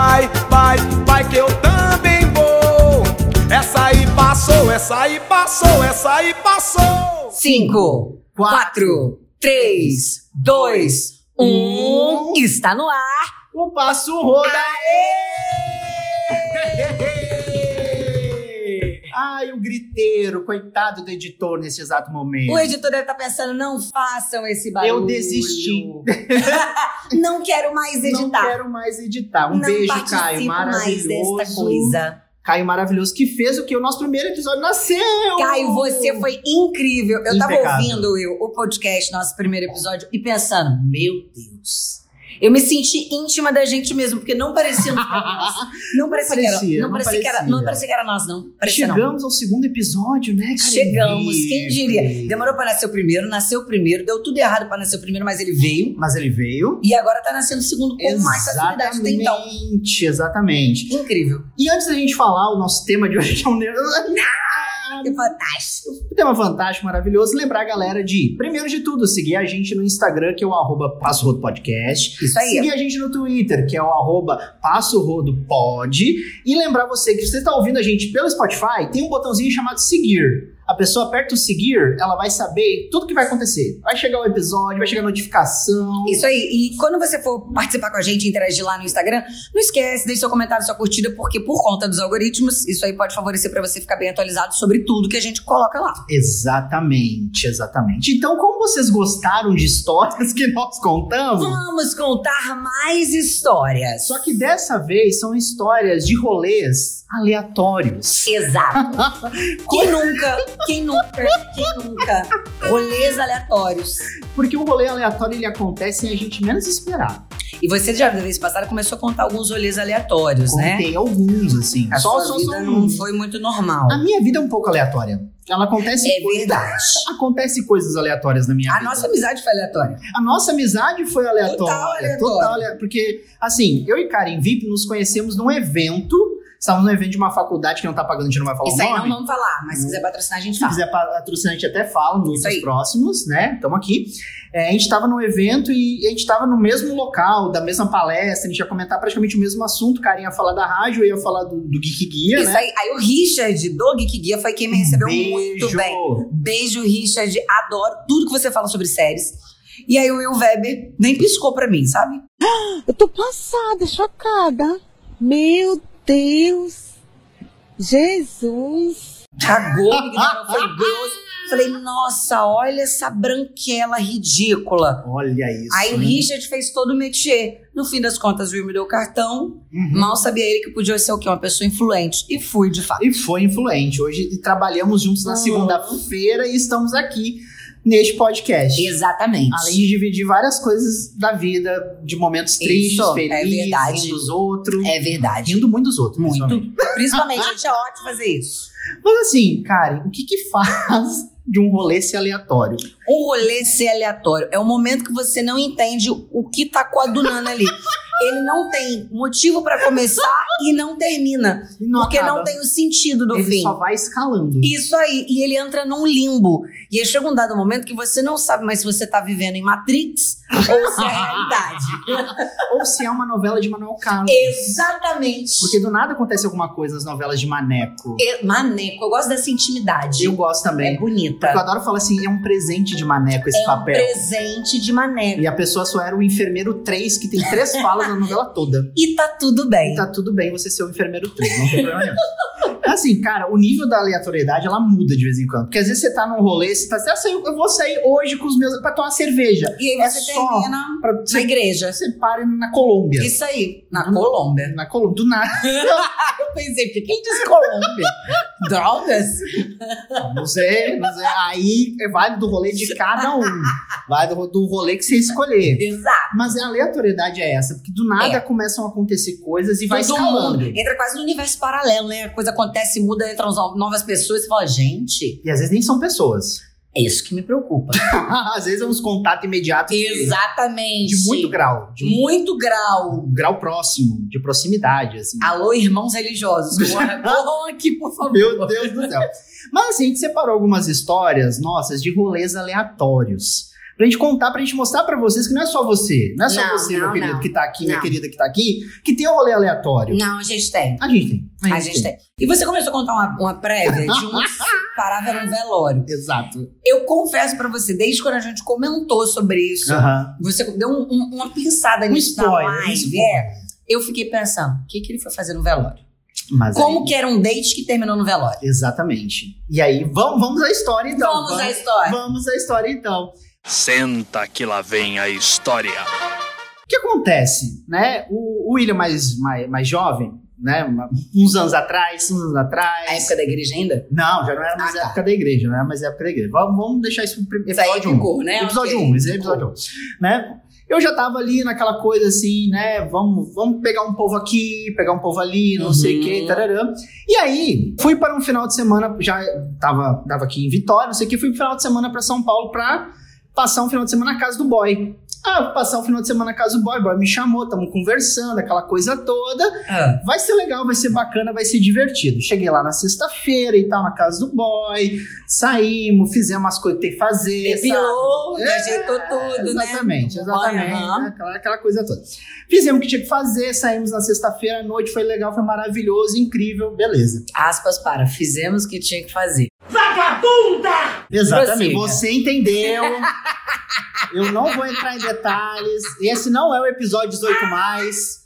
Vai, vai, vai que eu também vou. Essa aí passou, essa aí passou, essa aí passou. Cinco, quatro, três, dois, um. Está no ar. O passo roda. Ai, o griteiro, coitado do editor nesse exato momento. O editor deve estar pensando, não façam esse barulho. Eu desisti. não quero mais editar. Não quero mais editar. Um Não beijo, Caio. mais Maravilhoso. desta coisa. Caio maravilhoso, que fez o que? O nosso primeiro episódio nasceu! Caio, você foi incrível. Eu tava Impecável. ouvindo Will, o podcast, nosso primeiro episódio, e pensando, meu Deus. Eu me senti íntima da gente mesmo, porque não parecia. Não parecia, que era, parecia, não não parecia que era, não parecia que era nós, não. Parecia não. Chegamos ao segundo episódio, né, cara? Chegamos, quem diria? Demorou pra nascer o primeiro, nasceu o primeiro, deu tudo errado pra nascer o primeiro, mas ele veio. Mas ele veio. E agora tá nascendo o segundo com mais facilidade até então. Exatamente, exatamente. Incrível. E antes da gente falar o nosso tema de hoje, é um Que fantástico. Um tema fantástico, maravilhoso. Lembrar a galera de, primeiro de tudo, seguir a gente no Instagram, que é o arroba Passo Rodo Podcast. Isso aí. Seguir a gente no Twitter, que é o arroba Passo Rodo Pod. E lembrar você que se você está ouvindo a gente pelo Spotify, tem um botãozinho chamado seguir. A pessoa aperta o seguir, ela vai saber tudo que vai acontecer. Vai chegar o episódio, vai chegar a notificação. Isso aí. E quando você for participar com a gente, interagir lá no Instagram, não esquece, deixe seu comentário, sua curtida, porque por conta dos algoritmos, isso aí pode favorecer pra você ficar bem atualizado sobre tudo que a gente coloca lá. Exatamente, exatamente. Então, como vocês gostaram de histórias que nós contamos, Vamos contar mais histórias. só que dessa vez são histórias de rolês aleatórios. Exato. Quem nunca, quem nunca, quem nunca? Rolês aleatórios. Porque o rolê aleatório ele acontece sem a gente menos esperar. E você já, da vez passada, começou a contar alguns rolês aleatórios, né? Contei alguns, assim. A só sua vida não foi muito normal. A minha vida é um pouco aleatória. Ela acontece. É coisa- verdade. Acontece coisas aleatórias na minha A vida. nossa amizade foi aleatória. A nossa amizade foi aleatória. Total aleatória. Total ale- Porque, assim, eu e Karen VIP nos conhecemos num evento. Estávamos num evento de uma faculdade que não tá pagando, a gente não vai falar Isso o aí nome. não vamos falar, mas se quiser patrocinar, a gente Se fala. quiser patrocinar, a gente até fala nos Isso aí. próximos, né? Estamos aqui. É, a gente estava no evento e a gente estava no mesmo local, da mesma palestra, a gente ia comentar praticamente o mesmo assunto. Carinha ia falar da rádio, eu ia falar do, do Geek Guia, Isso né? aí, aí o Richard do Geek Guia foi quem me recebeu Beijo. muito bem. Beijo, Richard. Adoro tudo que você fala sobre séries. E aí o Will Weber nem piscou pra mim, sabe? Eu tô passada, chocada. Meu Deus. Jesus. Cagou, me ignorou, foi grosso. Falei, nossa, olha essa branquela ridícula. Olha isso. Aí o né? Richard fez todo o métier. No fim das contas, o Will me deu o cartão. Uhum. Mal sabia ele que podia ser o quê? Uma pessoa influente. E fui, de fato. E foi influente. Hoje trabalhamos juntos na Uhum. segunda-feira e estamos aqui neste podcast. Exatamente. Além de dividir várias coisas da vida, de momentos tristes, Isso, é felizes, verdade. rindo dos outros. É verdade. Rindo muito dos outros, Muito. principalmente. Principalmente, a gente é ótimo fazer isso. Mas assim, Karen, o que que faz de um rolê ser aleatório? Um rolê ser aleatório é o momento que você não entende o que tá coadunando ali. Ele não tem motivo pra começar e não termina. Não porque acaba. não tem o sentido do Ele fim. só vai escalando. Isso aí. E ele entra num limbo. E aí chega um dado momento que você não sabe mais se você tá vivendo em Matrix ou se é realidade. Ou se é uma novela de Manuel Carlos. Exatamente. Porque do nada acontece alguma coisa nas novelas de Maneco. E- Maneco, eu gosto dessa intimidade. Eu gosto também. É bonita. Porque eu adoro falar assim, é um presente de Maneco esse É um papel. presente de Maneco. E a pessoa só era o enfermeiro 3, que tem três falas na novela toda. E tá tudo bem. E tá tudo bem você ser o enfermeiro 3, não tem problema nenhum. É Assim, cara, o nível da aleatoriedade, ela muda de vez em quando. Porque às vezes você tá num rolê, você tá assim, ah, eu vou sair hoje com os meus, pra tomar cerveja. E aí É você termina Pra, na você, igreja. você para na Colômbia. Isso aí, na Hum. Colômbia. Na Colômbia, do nada. Eu pensei, porque quem diz Colômbia? Drogas? Não sei, não sei. Aí vale do rolê de cada um. Vai do, do rolê que você escolher. Exato. Mas a aleatoriedade é essa, porque do nada É. começam a acontecer coisas e vai Todo escalando. mundo entra quase no universo paralelo, né? A coisa acontece, muda, entram no- novas pessoas e você fala, gente, E às vezes nem são pessoas. é isso que me preocupa. às vezes é uns contatos imediatos Exatamente. de muito grau. De Muito grau. um grau próximo, de proximidade, assim. Alô, irmãos religiosos, corra- corram aqui, por favor. Meu Deus do céu. Mas assim, a gente separou algumas histórias nossas de rolês aleatórios. Pra gente contar, pra gente mostrar pra vocês que não é só você, não é só Não, você, não, meu querido, não. que tá aqui, minha querida que tá aqui, que tem um rolê aleatório. Não, a gente tem. A gente tem. A gente tem. E você começou a contar uma, uma prévia de um parava num velório. Exato. Eu confesso pra você, desde quando a gente comentou sobre isso, Aham. você deu um- um- uma pensada Um nisso na spoiler, um live. É, eu fiquei pensando, o que, que ele foi fazer no velório? Mas Como aí- que era um date que terminou no velório? Exatamente. E aí, vamos, vamos à história então. Vamos à história. Vamos à história então. Senta que lá vem a história. O que acontece, né? O, o William mais, mais, mais jovem, né? Uns anos atrás, uns anos atrás. A época da igreja ainda? Não, já não era mais Ah, tá. época da igreja, não era mais época da igreja. Vamos, vamos deixar isso pro episódio 1. ficou, né? Episódio Ok. 1, esse é episódio 1. Né? Eu já tava ali naquela coisa assim, né? Vamos, vamos pegar um povo aqui, pegar um povo ali, não sei o Uhum. que, tararã. E aí, fui para um final de semana, já tava, tava aqui em Vitória, não sei o que, fui pro final de semana para São Paulo pra passar um final de semana na casa do boy. Ah, vou passar um final de semana na casa do boy, o boy me chamou, tamo conversando, aquela coisa toda. Ah, Vai ser legal, vai ser bacana, vai ser divertido. Cheguei lá na sexta-feira e tal, na casa do boy, saímos, fizemos as coisas que tem que fazer. depilou, É, ajeitou tudo, né? Exatamente, exatamente. Aham. Aquela, aquela coisa toda. Fizemos o que tinha que fazer, saímos na sexta-feira à noite, foi legal, foi maravilhoso, incrível, beleza. Aspas para, fizemos o que tinha que fazer. Exatamente, Prossiga. você entendeu. Eu não vou entrar em detalhes. Esse não é o episódio 18 mais.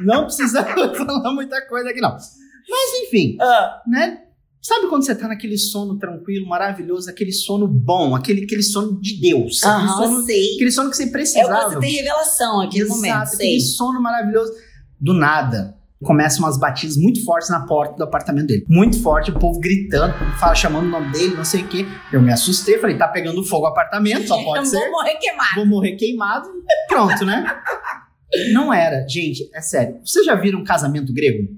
Não precisa falar muita coisa aqui, não. Mas enfim, Ah, né? Sabe quando você tá naquele sono tranquilo, maravilhoso, aquele sono bom, aquele, aquele sono de Deus, aquele, Aham, sono, sei. aquele sono que você É precisava. o que você tem revelação aqui no momento, Exato, sei. aquele sono maravilhoso. Do nada, começam umas batidas muito fortes na porta do apartamento dele. Muito forte, o povo gritando, fala, chamando o nome dele, não sei o quê. Eu me assustei, falei, tá pegando fogo o apartamento, só pode Eu ser. vou morrer queimado. Vou morrer queimado. Pronto, né? Não era. Gente, é sério. Vocês já viram um casamento grego?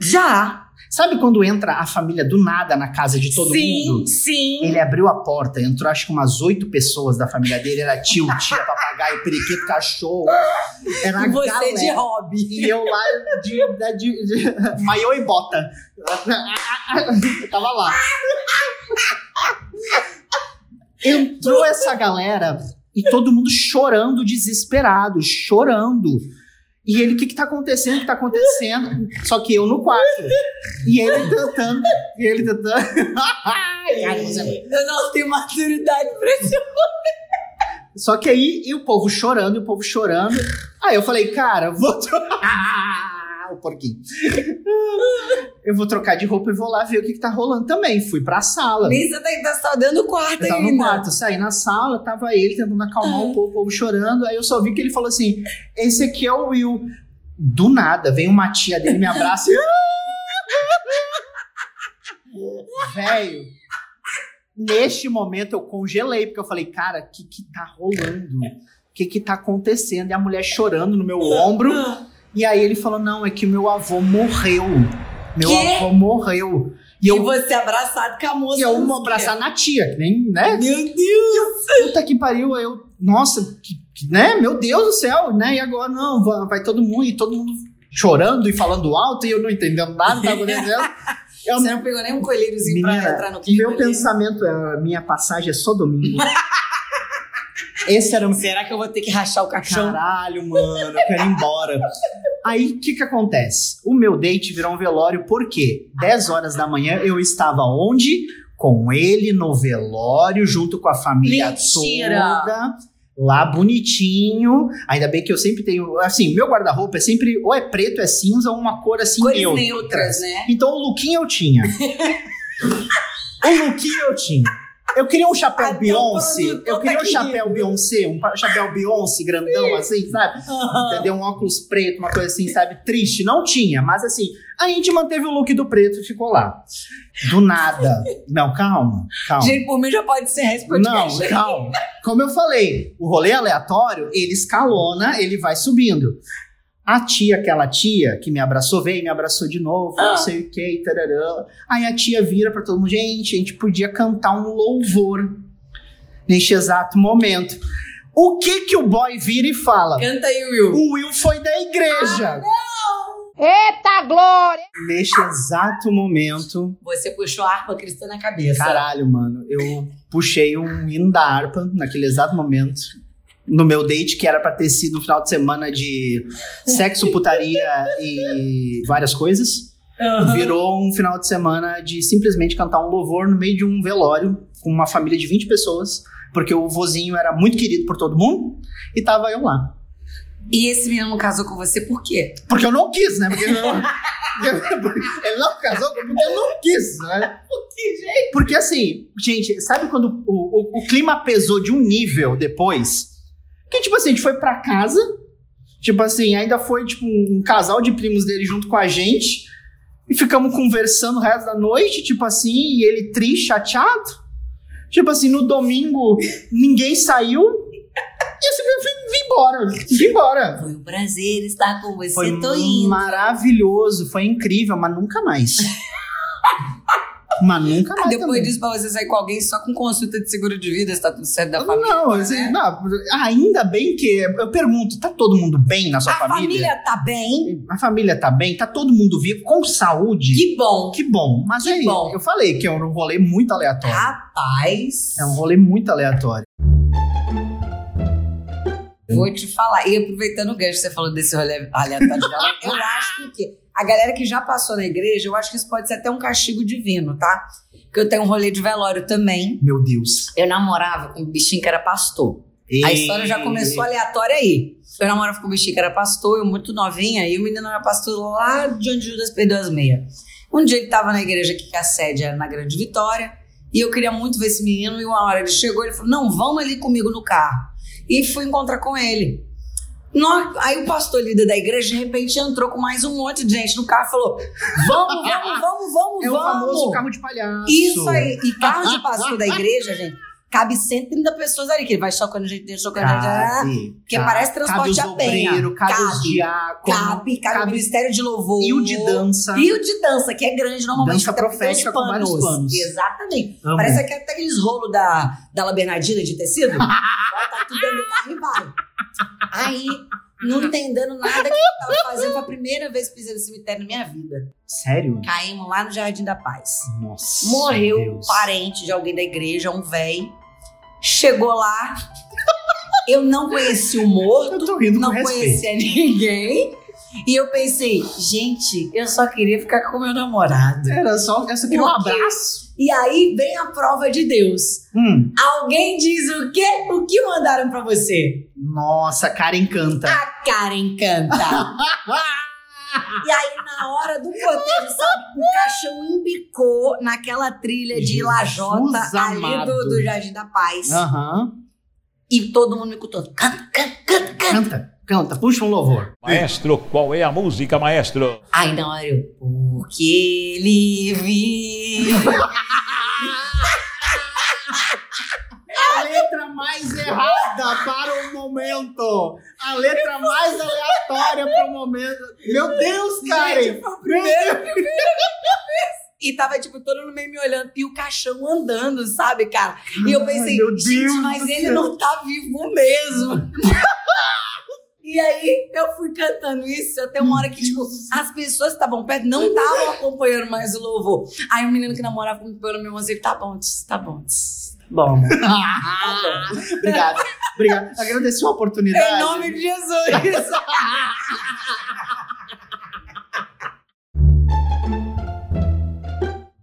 Já. Sabe quando entra a família do nada na casa de todo sim, mundo? sim. Ele abriu a porta, entrou acho que umas oito pessoas da família dele. Era tio, tia, papagaio, periquito, cachorro. Era E você galera. de hobby. E eu lá de, de, de, de maiô e bota. Eu tava lá. Entrou essa galera e todo mundo chorando, desesperado, chorando. E ele, o que que tá acontecendo? O que tá acontecendo? Só que eu no quarto. E ele tentando, e ele tentando. Eu não tenho maturidade pra isso. Só que aí, e o povo chorando, e o povo chorando. Aí eu falei, cara, vou. tro- o porquinho. Eu vou trocar de roupa e vou lá ver o que, que tá rolando também. Fui pra sala. Nem você tá, tá só dentro do quarto Eu tava no ainda. quarto, saí na sala, tava ele tentando acalmar o povo, o povo chorando. Aí eu só vi que ele falou assim: esse aqui é o Will. Do nada, vem uma tia dele, me abraça e. Velho, neste momento eu congelei, porque eu falei, cara, o que que tá rolando? O que que tá acontecendo? E a mulher chorando no meu ombro. E aí ele falou, não, é que meu avô morreu. Meu Quê? avô morreu. E E eu, você abraçado com a moça. e eu não vou abraçar na tia, que nem, né? Meu Deus. Puta que pariu, eu, nossa, que, que- né? Meu Deus do céu, né? E agora não, vai, vai todo mundo e todo mundo chorando e falando alto e eu não entendendo nada que tá acontecendo. Eu, Você não pegou nem um colheirozinho pra Menina, entrar no clima meu ali? pensamento é, a minha passagem é só domingo. Esse era o Será que eu vou ter que rachar o caixão? Caralho, mano, eu quero ir embora. Aí, o que que acontece? O meu date virou um velório porque 10 horas da manhã eu estava onde? Com ele no velório, junto com a família Mentira! toda. Lá bonitinho. Ainda bem que eu sempre tenho. Assim, meu guarda-roupa é sempre ou é preto, é cinza, ou uma cor assim Cores neutra. neutras, né? Então o lookinho eu tinha. o lookinho eu tinha. Eu queria um chapéu Até Beyoncé. Eu queria um chapéu. Beyoncé, um chapéu Beyoncé grandão assim, sabe? Entendeu? Um óculos preto, uma coisa assim, sabe? Triste. Não tinha, mas assim, a gente manteve o look do preto e ficou lá. Do nada. Não, calma, calma. Gente, por mim já pode ser esse Não, calma. Como eu falei, o rolê aleatório, ele escalona, ele vai subindo. A tia, aquela tia que me abraçou, veio me abraçou de novo, Ah. não sei o que, tararã. Aí a tia vira pra todo mundo, gente, a gente podia cantar um louvor neste exato momento. O que que o boy vira e fala? Canta aí, Will. O Will foi da igreja. Eita, glória! glória! Neste exato momento, Você puxou a harpa cristã na cabeça. caralho, mano, eu puxei um hino da harpa naquele exato momento. No meu date, que era pra ter sido um final de semana de sexo, putaria e várias coisas. Aham. virou um final de semana de simplesmente cantar um louvor no meio de um velório com uma família de 20 pessoas, porque o vozinho era muito querido por todo mundo e tava eu lá. E esse menino casou com você por quê? Porque eu não quis, né? Porque eu não- ele não casou porque eu não quis, né? Porque assim, gente, sabe quando o, o, o clima pesou de um nível depois? Que tipo assim, a gente foi pra casa, tipo assim, ainda foi tipo um casal de primos dele junto com a gente, e ficamos conversando o resto da noite, tipo assim, e ele triste, chateado. Tipo assim, no domingo ninguém saiu. E eu simplesmente vim embora. Vim embora. Foi um prazer estar com você, Foi tô indo. maravilhoso, foi incrível, mas nunca mais. Mas nunca mais. Depois também. disso, pra você sair com alguém só com consulta de seguro de vida, se tá tudo certo da família. Não, assim, né? não, ainda bem que. Eu pergunto, tá todo mundo bem na sua A família tá bem? A família tá bem? Tá todo mundo vivo, com saúde? Que bom. Que bom. Mas Que aí, bom. eu falei que é um rolê muito aleatório. Rapaz. É um rolê muito aleatório. Vou te falar. E aproveitando o gancho que você falou desse rolê aleatório, eu acho que a galera que já passou na igreja, eu acho que isso pode ser até um castigo divino, tá? Porque eu tenho um rolê de velório também. Meu Deus. Eu namorava com um bichinho que era pastor. A história já começou aleatória aí. Eu namorava com um bichinho que era pastor, eu muito novinha, e o menino era pastor lá de onde Judas perdeu as meias. Um dia ele tava na igreja aqui, que a sede era na Grande Vitória, e eu queria muito ver esse menino, e uma hora ele chegou, ele falou, não, vamos ali comigo no carro. E fui encontrar com ele. Aí o pastor líder da igreja, de repente, entrou com mais um monte de gente no carro e falou, vamos, vamos, vamos, vamos, É o vamos. famoso carro de palhaço. Isso aí. E carro de pastor da igreja, gente, cabe 130 pessoas ali, que ele vai chocando gente, chocando gente. Cabe, que cabe. parece transporte cabe a penha. obreiros, cabe, os Cabe. Cabe, cabe, o Ministério de Louvor. E o de dança. E o de dança, que é grande normalmente. Dança porque profética com vários panos. Exatamente. Parece que até aqueles rolos da, da La Bernardina de tecido. Bota tudo dentro do carro e vai. Aí, não entendendo nada que eu tava fazendo. Foi a primeira vez que pisei no cemitério na minha vida. Sério? Caímos lá no Jardim da Paz. Nossa. Morreu um Deus. parente de alguém da igreja, um velho. Chegou lá. Eu não conhecia o morto, Eu não conhecia ninguém. E eu pensei, gente, eu só queria ficar com meu namorado. Era só. Essa aqui um abraço. E aí vem a prova de Deus. Hum. Alguém diz o quê? O que mandaram pra você? Nossa, a cara encanta. A cara encanta. E aí, na hora do cortejo, sabe? O caixão embicou naquela trilha de Jesus Lajota ali amado. do, do Jardim da Paz. Aham. E todo mundo me cantando. Canta, canta, canta, canta. Canta, canta, puxa um louvor. Maestro, qual é a música, maestro? Aí na hora eu. Porque ele vive. A letra mais errada para o momento. A letra mais aleatória para o momento. Meu Deus, Karen. Gente, foi o primeiro. E tava, tipo, todo mundo meio me olhando. E o caixão andando, sabe, cara? E eu pensei, Ai, meu gente, Deus mas ele céu. não tá vivo mesmo. E aí eu fui cantando isso até uma hora que, tipo, as pessoas que estavam perto não estavam acompanhando mais o louvor. Aí o menino que namorava comigo pelo meu irmão, ele tá bom, tá bom, tss, tá bom. amor." Obrigado. Obrigado. Agradeço a oportunidade. Em nome de Jesus.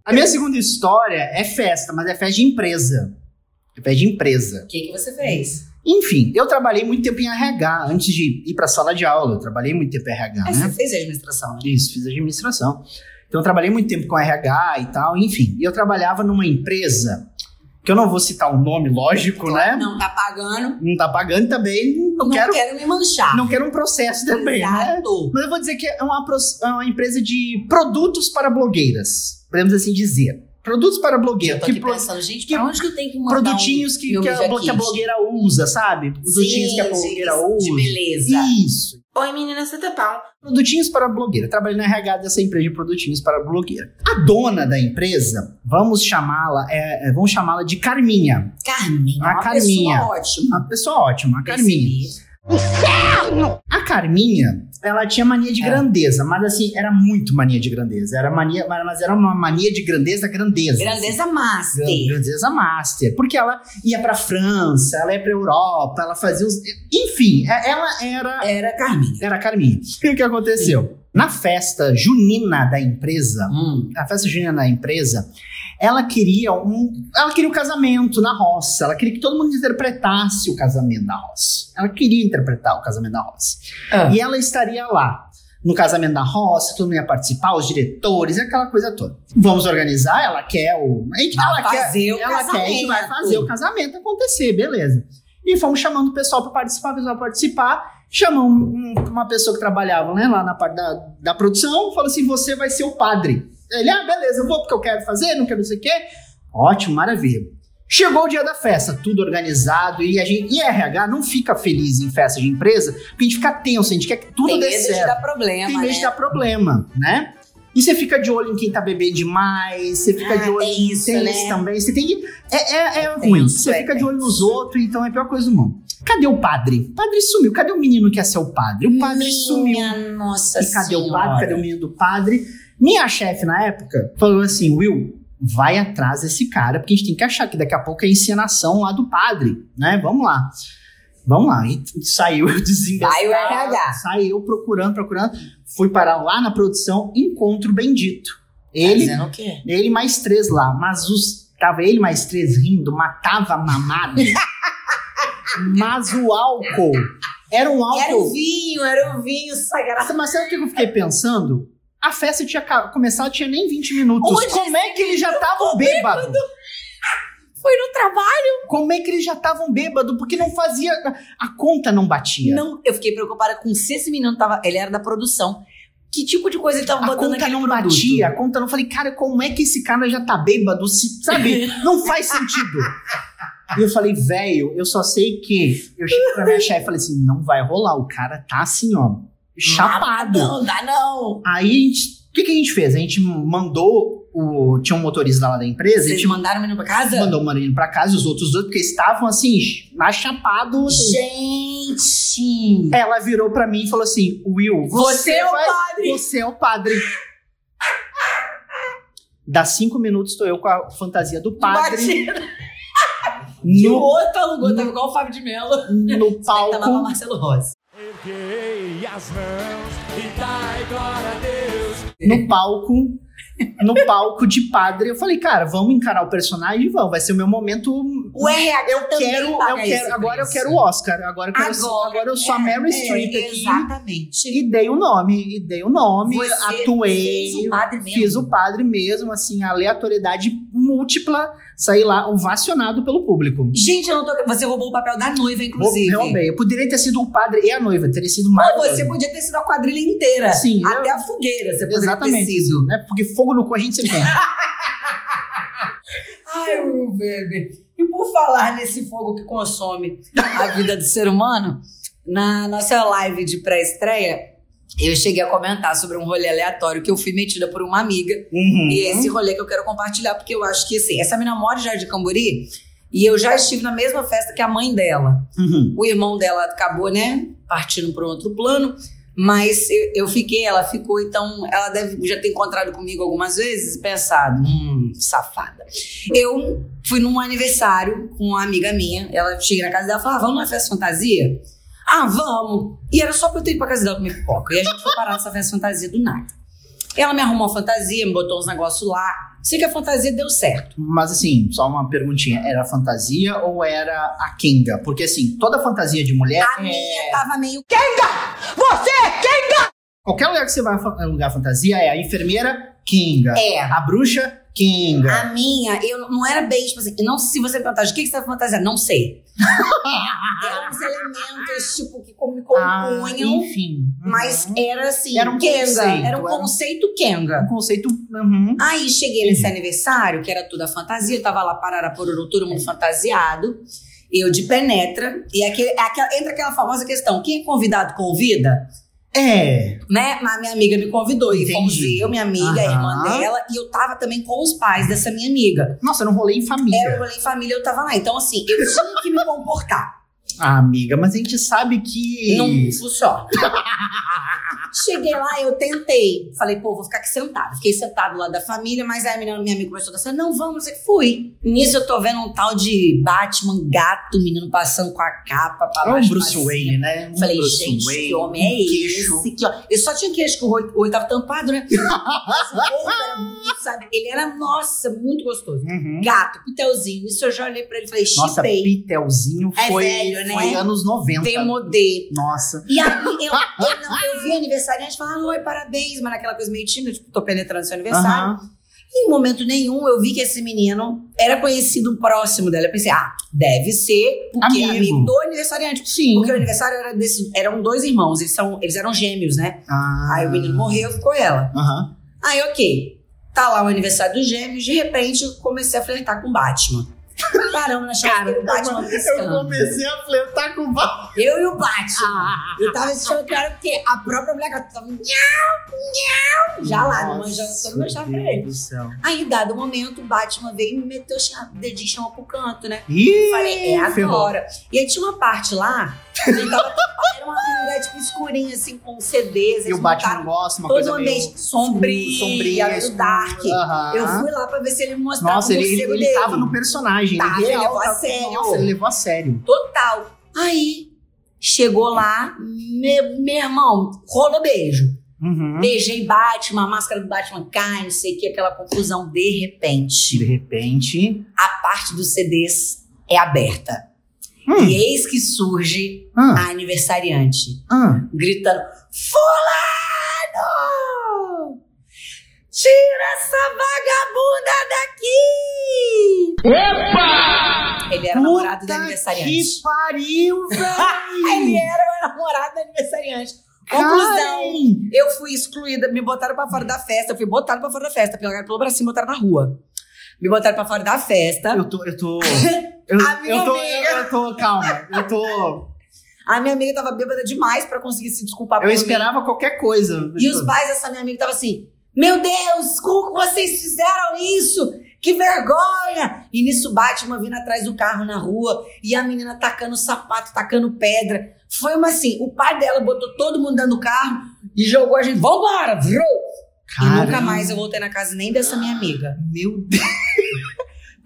A minha segunda história é festa, mas é festa de empresa. É festa de empresa. O que, que você fez? Enfim, eu trabalhei muito tempo em RH antes de ir pra sala de aula. Eu trabalhei muito tempo em RH, Aí né? você fez administração, né? Isso, fiz administração. Então eu trabalhei muito tempo com RH e tal, enfim. E eu trabalhava numa empresa, que eu não vou citar o nome, lógico, né? Não tá pagando. Não tá pagando também, não, Não, quero, quero me manchar. não quero um processo também, né? Mas eu vou dizer que é uma, é uma empresa de produtos para blogueiras, podemos assim dizer. Produtos para Eu blogueiras. tô Que pro- pensando, gente, que pra onde que eu tenho que mandar produtinhos um que, que, a, que a blogueira usa, sabe? Produtinhos Sim, que a de- blogueira de usa. beleza. Isso. Oi, menina, você tá pau. Produtinhos para blogueira. Trabalhei na RH dessa empresa de produtinhos para blogueira. A dona da empresa, vamos chamá-la, é, é, vamos chamá-la de Carminha. Carminha, A uma Carminha. pessoa ótima. Uma pessoa ótima, a Carminha. Percebi. A Carminha, ela tinha mania de É. grandeza, mas assim, era muito mania de grandeza. Era mania, mas era uma mania de grandeza, grandeza. Grandeza assim. master. Grandeza master. Porque ela ia pra França, ela ia pra Europa, ela fazia os. Enfim, é- ela era. Era Carminha. Era Carminha. O que aconteceu? Na festa junina da empresa, Hum. a festa junina da empresa, ela queria um. Ela queria o casamento na roça. Ela queria que todo mundo interpretasse o casamento da roça. Ela queria interpretar o casamento da roça. Ah. E ela estaria lá. No casamento da roça, todo mundo ia participar, os diretores, aquela coisa toda. Vamos organizar, ela quer o. Vai ela fazer quer, o ela quer que vai casamento. fazer o casamento acontecer, beleza. E fomos chamando o pessoal para participar, o pessoal participar. Chamou um- uma pessoa que trabalhava né, lá na parte da, da produção, falou assim: você vai ser o padre. Ele, ah, beleza, eu vou porque eu quero fazer, não quero não sei o quê. Ótimo, maravilha. Chegou o dia da festa, tudo organizado, e a gente, e RH não fica feliz em festa de empresa, porque a gente fica tenso, a gente quer que tudo Tem dê medo de certo. dar problema, Tem medo né? de dar problema, né? E você fica de olho em quem tá bebendo demais, você fica Ah, de olho tem em isso, tem né? isso também. Você tem que. É, é, é Tem ruim. isso, Você é, fica de tem olho nos outros, então é a pior coisa do mundo. Cadê o padre? O padre sumiu. Cadê o menino que ia ser o padre? O padre sumiu. Minha nossa E cadê o senhora. padre? Cadê o menino do padre? Minha chefe na época falou assim: Will, vai atrás desse cara, porque a gente tem que achar que daqui a pouco é a encenação lá do padre, né? Vamos lá. Vamos lá. E saiu eu desinvestado. Vai o RH. Saiu procurando, procurando. Fui parar lá na produção, encontro bendito. Ele, Tá o quê? ele mais três lá, mas os. Tava ele mais três rindo, matava a mamada. mas o álcool. Era um álcool. Era o vinho, era o vinho sagrado. Mas sabe o que eu fiquei pensando? A festa tinha começado, tinha nem 20 minutos. Onde Como é que eles já estavam bêbados? Foi no trabalho. Como é que eles já estavam bêbados? Porque não fazia. A conta não batia. Não, eu fiquei preocupada com se esse menino tava. Ele era da produção. Que tipo de coisa ele tava a botando conta naquele não batia, a conta não. Falei, cara, como é que esse cara já tá bêbado? Se, sabe? Não faz sentido. E eu falei, velho, eu só sei que. Eu cheguei pra minha chefe e falei assim: não vai rolar, o cara tá assim, ó, chapado. Não, dá não. Aí. O que, que a gente fez? A gente mandou. O, tinha um motorista lá da empresa, Vocês gente mandaram o menino pra casa? mandou o marido pra casa e os outros dois, porque estavam assim, na chapado. assim. Gente! Ela virou pra mim e falou assim: Will, Você é o vai- padre." Você é o padre. Dá cinco minutos, tô eu com a fantasia do padre o no, outro alugou, tava igual o Fábio de Mello. no Tava palco. Marcelo Rossi. Erguei as mãos e dai glória a Deus. No palco. No palco de padre. Eu falei, cara, vamos encarar o personagem e vamos. Vai ser o meu momento. O RH Eu também quero, eu quero, agora eu preço. quero o Oscar. Agora eu quero Agora, agora eu sou a é, Mary é, Streep aqui. Exatamente. E dei o nome, e dei o nome, Você atuei. fez o padre mesmo. Fiz o padre mesmo, assim, aleatoriedade múltipla, saí lá ovacionado pelo público. Gente, eu não tô... você roubou o papel da noiva, inclusive. Roubei. Eu poderia ter sido o padre e a noiva, teria sido Ou maravilhoso. você podia ter sido a quadrilha inteira. Sim, eu- Até a fogueira você poderia Exatamente. ter sido. Né? Porque fogo no cu a gente sempre tem. Ai, meu bebê. E por falar nesse fogo que consome a vida do ser humano, na nossa live de pré-estreia, eu cheguei a comentar sobre um rolê aleatório que eu fui metida por uma amiga. Uhum. E é esse rolê que eu quero compartilhar, porque eu acho que, assim, essa menina mora em Jardim Cambori e eu já estive na mesma festa que a mãe dela. Uhum. O irmão dela acabou, né, partindo para um outro plano, mas eu, eu fiquei, ela ficou, então ela deve já ter encontrado comigo algumas vezes e pensado, hum, safada. Eu fui num aniversário com uma amiga minha, ela cheguei na casa dela e falou, ah, vamos numa festa fantasia? Ah, vamos! E era só pra eu ter ido pra casa dela comer pipoca. E a gente foi parar nessa festa fantasia do nada. Ela me arrumou a fantasia, me botou uns negócios lá. Sei que a fantasia deu certo. Mas assim, só uma perguntinha. Era fantasia ou era a Kenga? Porque assim, toda fantasia de mulher A é... minha tava meio Qualquer lugar que você vai alugar fantasia é a enfermeira, Kenga. É. A bruxa, Kenga. A minha, eu não era bem, tipo assim, não se você me perguntar, o que, que você tá fantasiando? Não sei. Eram uns elementos, tipo, que me Ah, compunham, enfim. Uhum. mas era assim, Era um Kenga. conceito, era um conceito Kenga. Um conceito... Uhum. Aí cheguei nesse aniversário, que era tudo a fantasia, tava lá parara poruru, todo mundo fantasiado. Eu de penetra, e aquele, aquela, entra aquela famosa questão: quem é convidado convida? É. Né? Mas minha amiga me convidou, e fomos eu, minha amiga, a irmã Aham. dela, e eu tava também com os pais dessa minha amiga. Nossa, era um rolê em família. Era um rolê em família, eu tava lá. Então, assim, eu tinha que me comportar. Ah, amiga, mas a gente sabe que. Não funciona. Cheguei lá, eu tentei. Falei, pô, vou ficar aqui sentada. Fiquei sentado lá da família, mas aí a menina, minha amiga começou a dançar. Não, vamos, eu fui. Nisso eu tô vendo um tal de Batman gato, menino passando com a capa pra É um baixo. Bruce Wayne, né? Um Falei, Bruce gente, Wayne, que homem é queixo. esse? Que, ó, ele só tinha queixo, que o olho, tava tampado, né? Muito, sabe? Ele era, nossa, muito gostoso. Uhum. Gato, pitelzinho. Isso eu já olhei pra ele e falei, Nossa, chipei. Pitelzinho É foi, velho, né? Foi anos 90. Demodê. Nossa. E aí, eu, eu, não, eu vi aniversariante falando, oi, parabéns, mas naquela coisa meio tímida, tipo, tô penetrando seu aniversário. Aham. E em momento nenhum eu vi que esse menino era conhecido próximo dela. Eu pensei, ah, deve ser porque Amigo. amigo, do aniversariante. Sim. Porque o aniversário era desses, eram dois irmãos, eles, são, eles eram gêmeos, né? Ah. Aí o menino morreu, ficou ela. Aham. Aí, ok. Tá lá o aniversário dos gêmeos, de repente eu comecei a flertar com o Batman. Paramos na chave o Batman piscando. comecei a flertar com o Batman. Eu e o Batman. Eu tava achando que era porque a própria mulher gata tava nhau, nhau, já lá, não manjando todo meu chave pra ele. do céu. Aí, dado o momento, o Batman veio e me meteu o dedinho chamou pro canto, né? Ih, Falei, é ferrou. agora. E aí tinha uma parte lá, tava, era uma um lugar tipo escurinha, assim, com CDs. E o Batman montaram gosta, uma todo coisa meio ambiente sombrio, sombria, meio dark. Aham. Eu fui lá pra ver se ele mostrava Nossa, ele, ele, ele tava no personagem. Tava, ele, ele real levou a sério. Nossa, ele levou a sério. Total. Aí, chegou lá, me- meu irmão, rola beijo. Uhum. Beijei Batman, a máscara do Batman cai, não sei o que, aquela confusão. De repente, De repente. a parte dos CDs é aberta. Hum. E eis que surge Ah, a aniversariante, ah. gritando: Fulano! Tira essa vagabunda daqui! Opa! Ele era o namorado da Puta aniversariante. Que pariu, velho! Ele era o namorado da aniversariante. Conclusão. Eu fui excluída, me botaram pra fora da festa. Eu fui botada pra fora da festa. Pegaram pelo bracinho e botaram na rua. Me botaram pra fora da festa. Eu tô. Eu tô. Eu, eu tô. Eu, eu tô. Calma. Eu tô. A minha amiga tava bêbada demais pra conseguir se desculpar Eu por mim. esperava qualquer coisa. E os pais dessa minha amiga estavam assim: Meu Deus, como vocês fizeram isso? Que vergonha! E nisso Batman vindo atrás do carro na rua e a menina tacando sapato, tacando pedra. Foi uma assim: o pai dela botou todo mundo dentro do carro e jogou a gente, vambora! Vrou! E nunca mais eu voltei na casa nem dessa minha amiga. Meu Deus.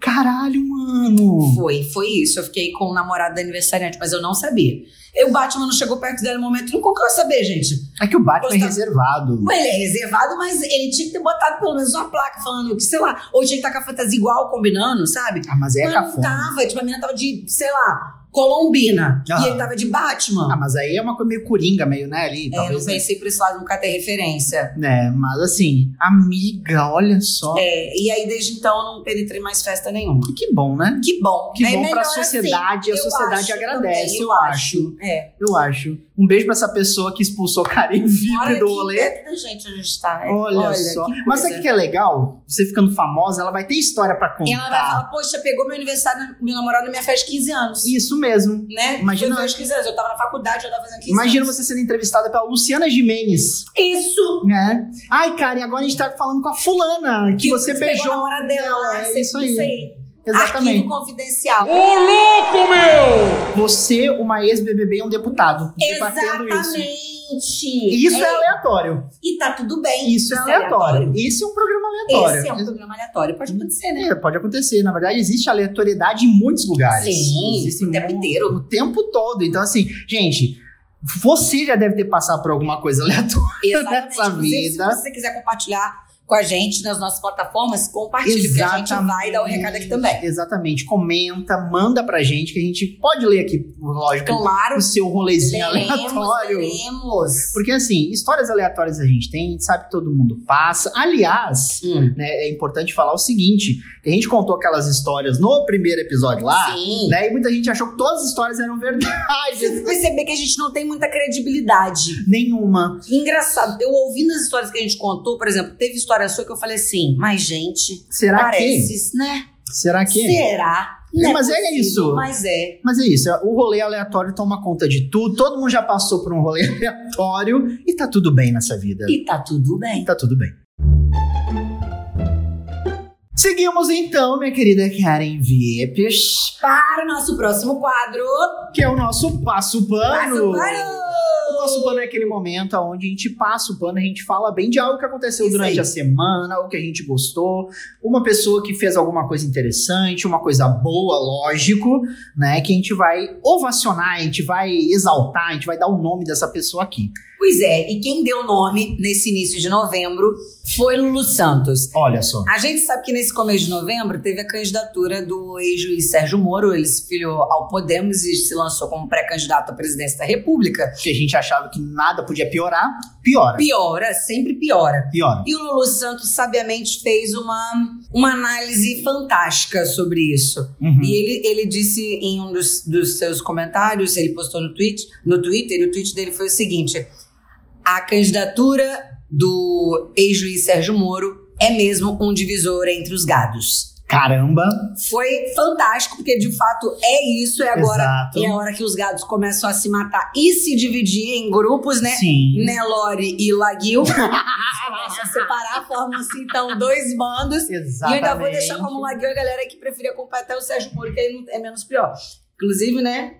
Caralho, mano. Foi, foi isso. Eu fiquei com o namorado da aniversariante, mas eu não sabia. E o Batman não chegou perto dela no momento. Não como que eu saber, gente? É que o Batman é Gosta- reservado. Ele é reservado, mas ele tinha que ter botado pelo menos uma placa falando que, sei lá, ou tinha que estar com a fantasia igual, combinando, sabe? Ah, mas é mas não cafona. tava. Tipo, a menina tava de, sei lá, Colombina. Aham. E ele tava de Batman. Ah, mas aí é uma coisa meio coringa, meio, né, ali. é, eu não talvez, né? pensei por esse lado, nunca ter referência. É, mas assim, amiga, olha só. É, e aí, desde então, eu não penetrei mais festa nenhuma. Que bom, né? Que bom. Que É bom pra melhor sociedade, a assim. Eu sociedade acho agradece, também, eu acho. É. Eu acho. Um beijo pra essa pessoa que expulsou Karen VIP Olha do que rolê. perto da gente a gente tá. né? Olha, só. que Mas sabe o que é legal? Você ficando famosa, ela vai ter história pra contar. E ela vai falar, poxa, pegou meu aniversário, meu namorado na minha festa de 15 anos. Isso mesmo. Né? Imagina- de 15 anos. Eu tava na faculdade, eu tava fazendo 15 Imagina anos. você sendo entrevistada pela Luciana Gimenez. Isso! né? Ai, Karen, agora a gente tá falando com a fulana que, você pegou beijou. a namorada dela. É você- isso aí. Isso aí. Exatamente. Arquivo confidencial. Você, uma ex-BBB e um deputado. Isso. Exatamente. Isso é, aleatório. E tá tudo bem. Isso é aleatório. Isso é um programa aleatório. Esse é um programa aleatório. Pode acontecer, né? É, pode acontecer. Na verdade, existe aleatoriedade em muitos lugares. Sim, Existe o tempo inteiro. O tempo todo. Então, assim, gente, você já deve ter passado por alguma coisa aleatória Exatamente. nessa vida. Se você quiser compartilhar com a gente nas nossas plataformas, compartilhe, porque a gente vai dar o recado aqui também. Exatamente. Comenta, manda pra gente, que a gente pode ler aqui, lógico, Claro. o seu rolezinho Leremos, aleatório. leremos. Porque, assim, histórias aleatórias a gente tem, a gente sabe que todo mundo passa. Aliás, Hum. né, é importante falar o seguinte: a gente contou aquelas histórias no primeiro episódio lá, Sim. né? E muita gente achou que todas as histórias eram verdade. Você perceber que a gente não tem muita credibilidade. Nenhuma. Engraçado, eu ouvindo as histórias que a gente contou, por exemplo, teve história sua que eu falei assim, mas gente, Será parece, né? que? Será que? Será? Não É, mas é possível, isso. Mas é. Mas é isso, o rolê aleatório toma conta de tudo. Todo mundo já passou por um rolê aleatório e tá tudo bem nessa vida. E tá tudo bem. Tá tudo bem. Seguimos então, minha querida Karen Viepes, Para o nosso próximo quadro. que é o nosso Passo Pano. Passo Pano! O Passo Pano é aquele momento onde a gente passa o pano, a gente fala bem de algo que aconteceu Isso durante aí. a semana, algo que a gente gostou, uma pessoa que fez alguma coisa interessante, uma coisa boa, lógico, né? Que a gente vai ovacionar, a gente vai exaltar, a gente vai dar o nome dessa pessoa aqui. Pois é, e quem deu nome nesse início de novembro foi Lulu Santos. Olha só. A gente sabe que nesse começo de novembro teve a candidatura do ex-juiz Sérgio Moro, ele se filiou ao Podemos e se lançou como pré-candidato à presidência da República. Que a gente achava que nada podia piorar, piora. Piora, sempre piora. Piora. E o Lulu Santos sabiamente fez uma, uma análise fantástica sobre isso. Uhum. E ele, ele disse em um dos, dos seus comentários, ele postou no, tweet, no Twitter, e o tweet dele foi o seguinte: a candidatura do ex-juiz Sérgio Moro é mesmo um divisor entre os gados. Caramba. Foi fantástico, porque de fato é isso, é agora Exato. é a hora que os gados começam a se matar e se dividir em grupos, né? Sim. Nelore e Laguil. começam a separar, formam-se então dois bandos. E eu Exatamente. ainda vou deixar como Laguil a galera que preferia acompanhar até o Sérgio Moro, que aí é menos pior. Inclusive, né?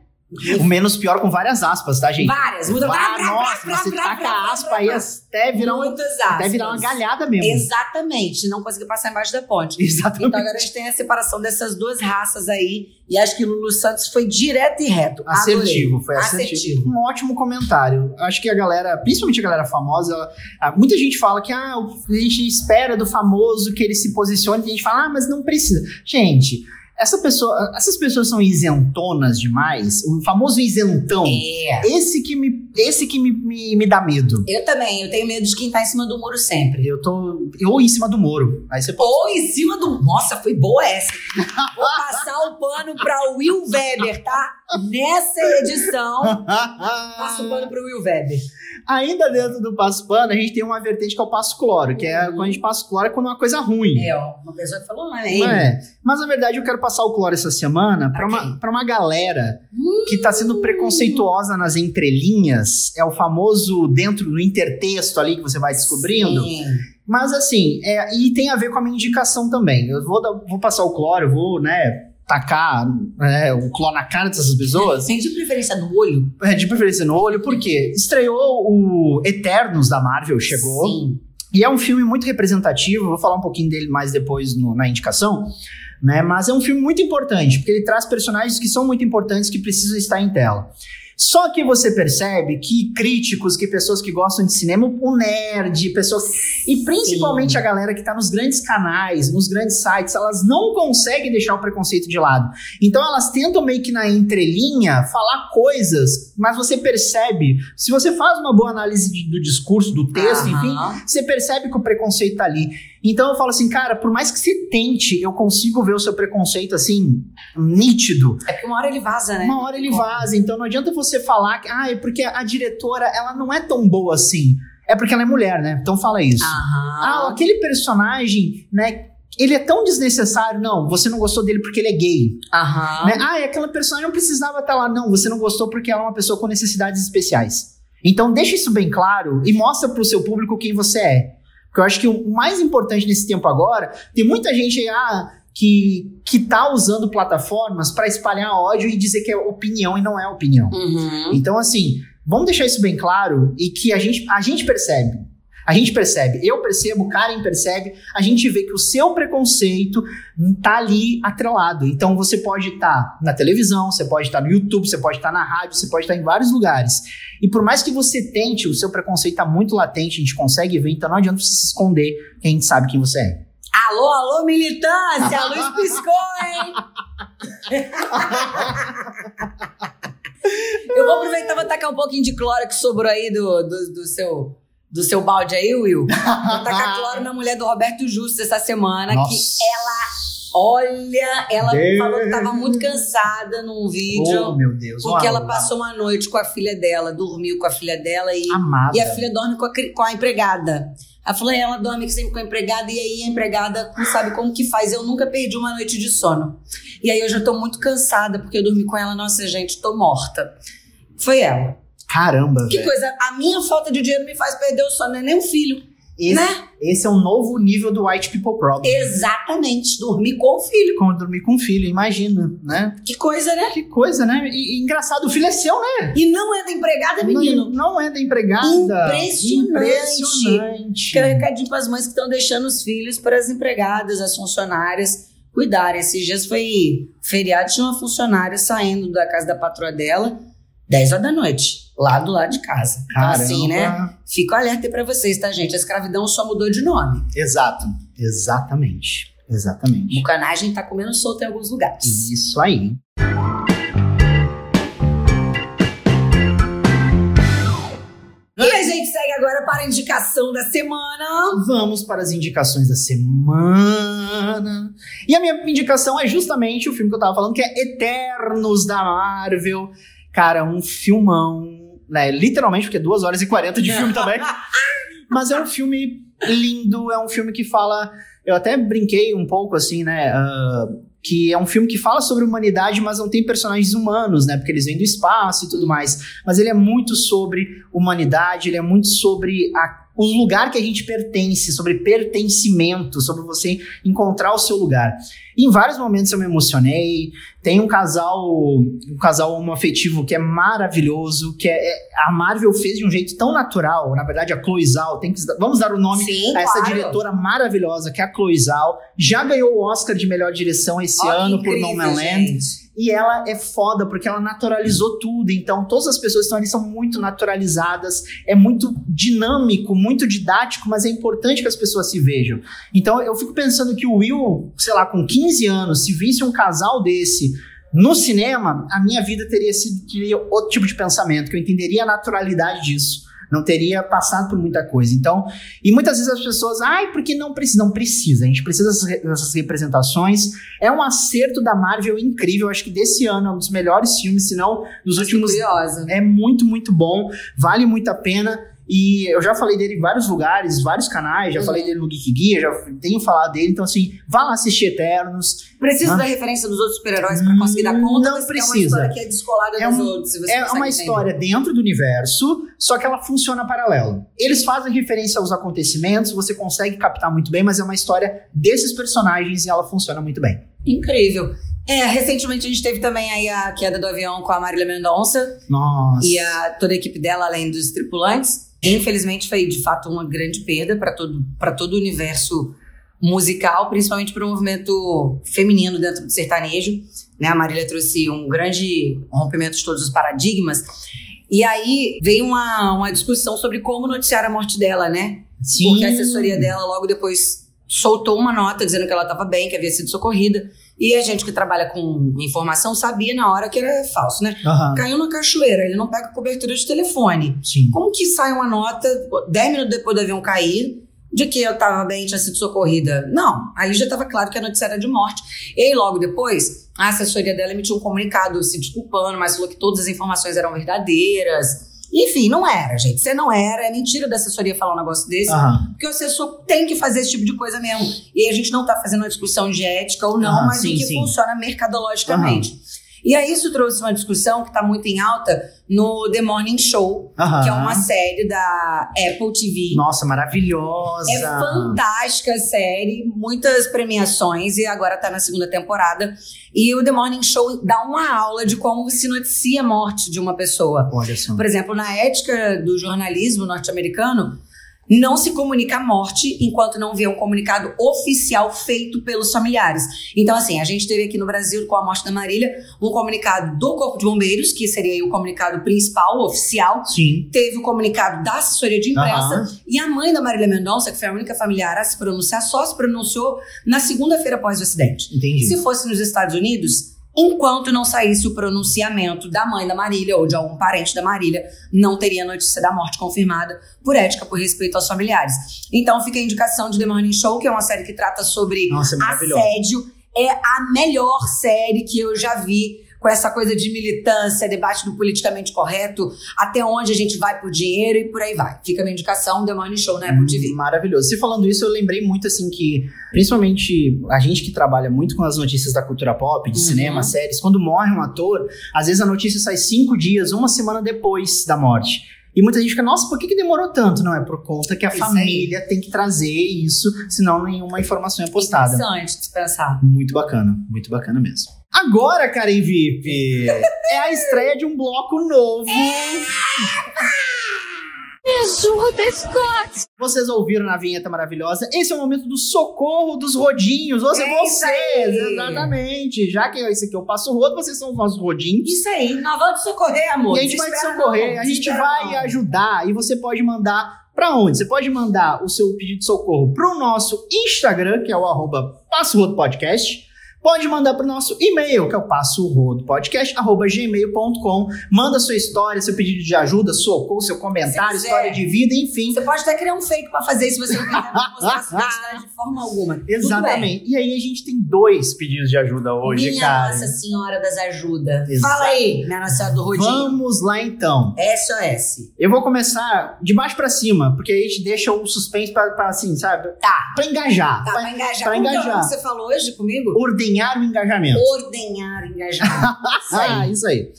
O menos pior com várias aspas, tá, gente? Várias. Muda Vá- nossa, você taca a aspa aí até virar, um, até virar uma galhada mesmo. Exatamente. Não consegui passar embaixo da ponte. Exatamente. Então agora a gente tem a separação dessas duas raças aí. E acho que Lulu Santos foi direto e reto. Adorei. Assertivo, foi assertivo. Assertivo. Um ótimo comentário. Acho que a galera, principalmente a galera famosa, ela- muita gente fala que ah, a gente espera do famoso que ele se posicione, e a gente fala, ah, mas não precisa. Gente, essa pessoa, essas pessoas são isentonas demais, o famoso isentão. É. Esse que me, esse que me, me, me dá medo. Eu também. Eu tenho medo de quem tá em cima do muro sempre. Eu tô. Ou em cima do muro. Aí você pode. Ou em cima do. Nossa, foi boa essa. Vou passar o pano pra Will Weber, tá? Nessa edição, passo o pano pro Will Weber. Ainda dentro do passo pano, a gente tem uma vertente que é o passo cloro, que é quando a gente passa o cloro é quando é uma coisa ruim. É, ó, uma pessoa que falou, não é. Não é? Mas na verdade eu quero passar o cloro essa semana pra Pra uma, pra uma galera que tá sendo preconceituosa nas entrelinhas. É o famoso dentro do intertexto ali que você vai descobrindo. Sim. Mas assim, é, e tem a ver com a minha indicação também. Eu vou, vou passar o cloro, vou, né, tacar né, o cloro na cara dessas pessoas. Tem de preferência no olho? É, de preferência no olho, porque estreou o Eternos da Marvel, chegou. Sim. E é um filme muito representativo, vou falar um pouquinho dele mais depois no- na indicação, né? Mas é um filme muito importante, porque ele traz personagens que são muito importantes que precisam estar em tela. Só que você percebe que críticos, que pessoas que gostam de cinema, o nerd, pessoas. E principalmente a galera que tá nos grandes canais, nos grandes sites, elas não conseguem deixar o preconceito de lado. Então elas tentam meio que na entrelinha falar coisas, mas você percebe, se você faz uma boa análise de- do discurso, do texto, enfim, você percebe que o preconceito tá ali. Então eu falo assim, cara, por mais que você tente, eu consigo ver o seu preconceito assim, nítido. É porque uma hora ele vaza, né? Uma hora ele vaza, então não adianta você falar que, ah, é porque a diretora, ela não é tão boa assim. É porque ela é mulher, né? Então fala isso. Ah, Aham. aquele personagem, né? Ele é tão desnecessário. Não, você não gostou dele porque ele é gay. Aham. Né? Ah, e aquela personagem não precisava estar lá. Não, você não gostou porque ela é uma pessoa com necessidades especiais. Então deixa isso bem claro e mostra pro seu público quem você é. Porque eu acho que o mais importante nesse tempo agora, tem muita gente aí, ah, que, que tá usando plataformas para espalhar ódio e dizer que é opinião e não é opinião. Uhum. Então, assim, vamos deixar isso bem claro e que a gente, a gente percebe. A gente percebe, eu percebo, o Karen percebe, a gente vê que o seu preconceito tá ali atrelado. Então você pode estar na televisão, você pode estar no YouTube, você pode estar na rádio, você pode estar em vários lugares. E por mais que você tente, o seu preconceito tá muito latente, a gente consegue ver, então não adianta você se esconder, que a gente sabe quem você é. Alô, alô, militância! A luz piscou, hein? Eu vou aproveitar e vou tacar um pouquinho de cloro que sobrou aí do, do, do seu, do seu balde aí, Will. Vou tacar cloro na mulher do Roberto Justo essa semana, Nossa. que ela, olha, ela Deus. falou que tava muito cansada num vídeo. Oh, meu Deus. Porque ela passou uma noite com a filha dela, dormiu com a filha dela e Amada. e a filha dorme com a, com a empregada. Ela falou, ela dorme sempre com a empregada, e aí a empregada não sabe como que faz. Eu nunca perdi uma noite de sono. E aí eu já tô muito cansada, porque eu dormi com ela, nossa, gente, tô morta. Foi ela. Caramba, Que velho. coisa, a minha falta de dinheiro me faz perder o sono, não é nem um filho. Esse, Né? esse é um novo nível do White People Problem. Exatamente, dormir com o filho. Como dormir com um filho, imagina, né? Que coisa, né? Que coisa, né? E, e engraçado, o filho é seu, né? E não é da empregada, menino. Não, não é da empregada. Impressionante. Impressionante. Que é um recadinho para as mães que estão deixando os filhos para as empregadas, as funcionárias cuidarem. Esses dias foi feriado, tinha uma funcionária saindo da casa da patroa dela, 10 horas da noite, lá do lado de casa. Então, Caramba. assim, né? Fico alerta aí pra vocês, tá, gente? A escravidão só mudou de nome. Exato. Exatamente. Exatamente. Bucanagem tá comendo solto em alguns lugares. Isso aí. E a gente segue agora para a indicação da semana. Vamos para as indicações da semana. E a minha indicação é justamente o filme que eu tava falando, que é Eternos da Marvel. Cara, um filmão, né? Literalmente, porque é 2 horas e 40 de filme também. Mas é um filme lindo, é um filme que fala. Eu até brinquei um pouco assim, né? ah, que é um filme que fala sobre humanidade, mas não tem personagens humanos, né? Porque eles vêm do espaço e tudo mais. Mas ele é muito sobre humanidade, ele é muito sobre a- o lugar que a gente pertence, sobre pertencimento, sobre você encontrar o seu lugar. E em vários momentos eu me emocionei. Tem um casal, um casal homoafetivo que é maravilhoso, que é, é- a Marvel fez de um jeito tão natural. Na verdade, a Chloe Zhao, tem que, vamos dar o nome Sim, a essa claro. diretora maravilhosa, que é a Chloe Zhao. Já ganhou o Oscar de melhor direção esse que ano por incrível, No Man Land. E ela é foda porque ela naturalizou tudo. Então, todas as pessoas que estão ali são muito naturalizadas. É muito dinâmico, muito didático, mas é importante que as pessoas se vejam. Então, eu fico pensando que o Will, sei lá, com 15 anos, se visse um casal desse no cinema, a minha vida teria sido teria outro tipo de pensamento, que eu entenderia a naturalidade disso. Não teria passado por muita coisa. Então, e muitas vezes as pessoas, ai, porque não precisa? Não precisa. A gente precisa dessas re- dessas representações. É um acerto da Marvel incrível. Acho que desse ano é um dos melhores filmes, se não dos últimos. curiosa. É muito, muito bom. Vale muito a pena. E eu já falei dele em vários lugares, vários canais. Já Uhum. falei dele no Geek Guia, já tenho falado dele. Então, assim, vá lá assistir Eternos. Preciso Hã? da referência dos outros super-heróis pra conseguir dar conta? Não precisa. uma história que é descolada É dos um- outros. se você É uma entender. história dentro do universo, só que ela funciona paralelo. Eles fazem referência aos acontecimentos, você consegue captar muito bem, mas é uma história desses personagens e ela funciona muito bem. Incrível. É, recentemente a gente teve também aí a queda do avião com a Marília Mendonça Nossa. e a, toda a equipe dela, além dos tripulantes. Infelizmente foi de fato uma grande perda para todo, pra todo o universo musical, principalmente para o movimento feminino dentro do sertanejo. Né? A Marília trouxe um grande rompimento de todos os paradigmas. E aí veio uma, uma discussão sobre como noticiar a morte dela, né? Sim. Porque a assessoria dela logo depois soltou uma nota dizendo que ela estava bem, que havia sido socorrida. E a gente que trabalha com informação sabia na hora que era falso, né? Aham. Caiu na cachoeira, ele não pega cobertura de telefone. Sim. Como que sai uma nota 10 minutos depois do avião cair de que eu estava bem, tinha sido socorrida? Não, ali já estava claro que a notícia era de morte. E aí, logo depois, a assessoria dela emitiu um comunicado se desculpando, mas falou que todas as informações eram verdadeiras. Enfim, não era, gente. Você não era. É mentira da assessoria falar um negócio desse. Aham. Porque o assessor tem que fazer esse tipo de coisa mesmo. E a gente não tá fazendo uma discussão de ética ou não, mas sim, do que sim. funciona mercadologicamente. E aí isso trouxe uma discussão que tá muito em alta no The Morning Show, Aham. que é uma série da Apple TV. Nossa, maravilhosa. É fantástica a série, muitas premiações e agora tá na segunda temporada. E o The Morning Show dá uma aula de como se noticia a morte de uma pessoa. Olha só. Por exemplo, na ética do jornalismo norte-americano, não se comunica a morte enquanto não vê um comunicado oficial feito pelos familiares. Então, assim, a gente teve aqui no Brasil, com a morte da Marília, um comunicado do Corpo de Bombeiros, que seria aí o comunicado principal, oficial. Sim. Teve o comunicado da assessoria de imprensa. Aham. E a mãe da Marília Mendonça, que foi a única familiar a se pronunciar, só se pronunciou na segunda-feira após o acidente. Entendi. Se fosse nos Estados Unidos, enquanto não saísse o pronunciamento da mãe da Marília ou de algum parente da Marília, não teria notícia da morte confirmada por ética, por respeito aos familiares. Então fica a indicação de The Morning Show, que é uma série que trata sobre Nossa, é assédio. É a melhor série que eu já vi com essa coisa de militância, debate do politicamente correto, até onde a gente vai por dinheiro e por aí vai. Fica a minha indicação, The Morning Show na Apple TV. Maravilhoso. Se falando isso, eu lembrei muito assim que, principalmente a gente que trabalha muito com as notícias da cultura pop, de Uhum. cinema, séries, quando morre um ator, às vezes a notícia sai cinco dias, uma semana depois da morte. E muita gente fica, nossa, por que, que demorou tanto? Não, é por conta que a aí. família tem que trazer isso, senão nenhuma informação é postada. Interessante de pensar. Muito bacana, muito bacana mesmo. Agora, Karen VIP, é a estreia de um bloco novo. Vocês ouviram na vinheta maravilhosa? Esse é o momento do socorro dos rodinhos. Ou seja, É isso vocês, aí. exatamente. Já que esse aqui eu passo rodo, vocês são os nossos rodinhos. Isso aí, nós vamos te socorrer, amor. E a gente vai te Desespera socorrer, não, a gente desespera vai não. ajudar e você pode mandar pra onde? Você pode mandar o seu pedido de socorro pro nosso Instagram, que é o arroba Passo Rodo Podcast. Pode mandar pro nosso e-mail, que é o passo rodo podcast, arroba gmail.com. Manda sua história, seu pedido de ajuda, socorro, seu comentário, história de vida, enfim. Você pode até criar um fake pra fazer isso se você não quiser mostrar a sua identidade de forma alguma. Exatamente. E aí a gente tem dois pedidos de ajuda hoje, Minha cara. Nossa Senhora das Ajudas. Exato. Fala aí, minha Nossa Senhora do Rodinho. Vamos lá então. SOS. Eu vou começar de baixo pra cima, porque aí a gente deixa o suspense pra, pra, assim, sabe? Tá. Pra engajar. Tá, pra pra engajar. pra Como que é o engajar. que você falou hoje comigo? Ordenhar o engajamento. Ordenhar engajamento. Isso. Ah, isso aí.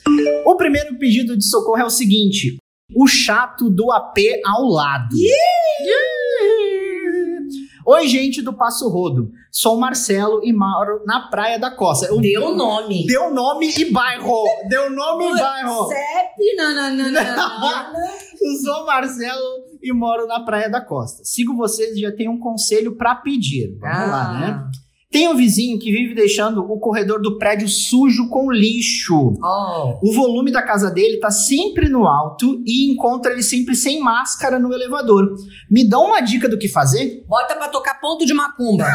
O primeiro pedido de socorro é o seguinte: o chato do AP ao lado. Oi, gente do Passo Rodo. Sou Marcelo e moro na Praia da Costa. Eu- Deu nome. Deu nome e bairro. Deu nome e bairro. CEP, nananana. Sou Marcelo e moro na Praia da Costa. Sigo vocês e já tenho um conselho pra pedir. Vamos Ah. lá, né? Tem um vizinho que vive deixando o corredor do prédio sujo com lixo. Oh. O volume da casa dele tá sempre no alto e encontra ele sempre sem máscara no elevador. Me dá uma dica do que fazer? Bota pra tocar ponto de macumba.